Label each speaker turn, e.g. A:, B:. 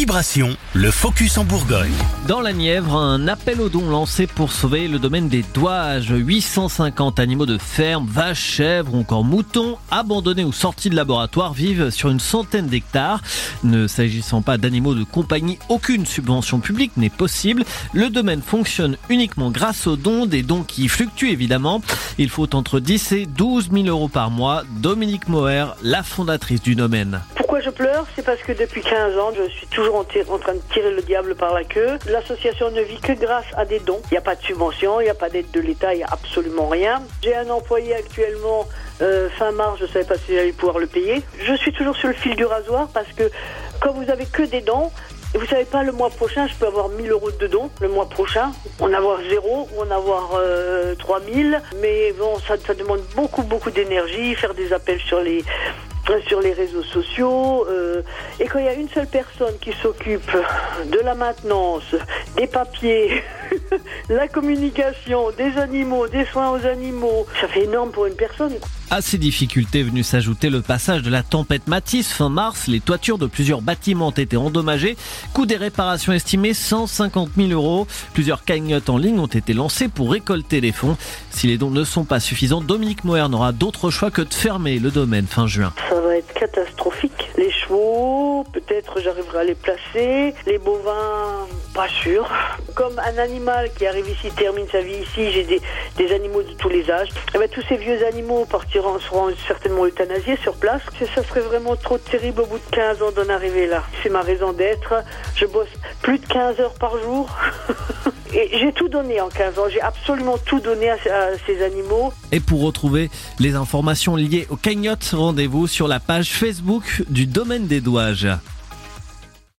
A: Vibration, le focus en Bourgogne.
B: Dans la Nièvre, un appel aux dons lancé pour sauver le domaine des Douages. 850 animaux de ferme, vaches, chèvres ou encore moutons, abandonnés ou sortis de laboratoire, vivent sur une centaine d'hectares. Ne s'agissant pas d'animaux de compagnie, aucune subvention publique n'est possible. Le domaine fonctionne uniquement grâce aux dons, des dons qui fluctuent évidemment. Il faut entre 10 et 12 000 euros par mois. Dominique Moer, la fondatrice du domaine.
C: Pourquoi je pleure? C'est parce que depuis 15 ans, je suis toujours en, train de tirer le diable par la queue. L'association ne vit que grâce à des dons. Il n'y a pas de subvention, il n'y a pas d'aide de l'État, il n'y a absolument rien. J'ai un employé actuellement, euh, fin mars, je ne savais pas si j'allais pouvoir le payer. Je suis toujours sur le fil du rasoir parce que quand vous avez que des dons, et vous savez pas, le mois prochain, je peux avoir 1000 euros de dons. Le mois prochain, en avoir zéro ou en avoir euh, 3000. Mais bon, ça demande beaucoup, beaucoup d'énergie, faire des appels sur les sur les réseaux sociaux. Euh, et quand il y a une seule personne qui s'occupe de la maintenance, des papiers, la communication, des animaux, des soins aux animaux, ça fait énorme pour une personne.
B: À ces difficultés venues s'ajouter le passage de la tempête Matisse fin mars, les toitures de plusieurs bâtiments ont été endommagées. Coût des réparations estimé 150 000 euros. Plusieurs cagnottes en ligne ont été lancées pour récolter les fonds. Si les dons ne sont pas suffisants, Dominique Moer n'aura d'autre choix que de fermer le domaine fin juin.
C: Ça va être catastrophique. Les chevaux, peut-être j'arriverai à les placer. Les bovins, pas sûr. Comme un animal qui arrive ici termine sa vie ici, j'ai des, animaux de tous les âges. Et ben, tous ces vieux animaux partiront seront certainement euthanasiés sur place. Ça serait vraiment trop terrible au bout de 15 ans d'en arriver là. C'est ma raison d'être. Je bosse plus de 15 heures par jour. Et j'ai tout donné en 15 ans. J'ai absolument tout donné à, ces animaux.
B: Et pour retrouver les informations liées aux cagnottes, rendez-vous sur la page Facebook du domaine des douages.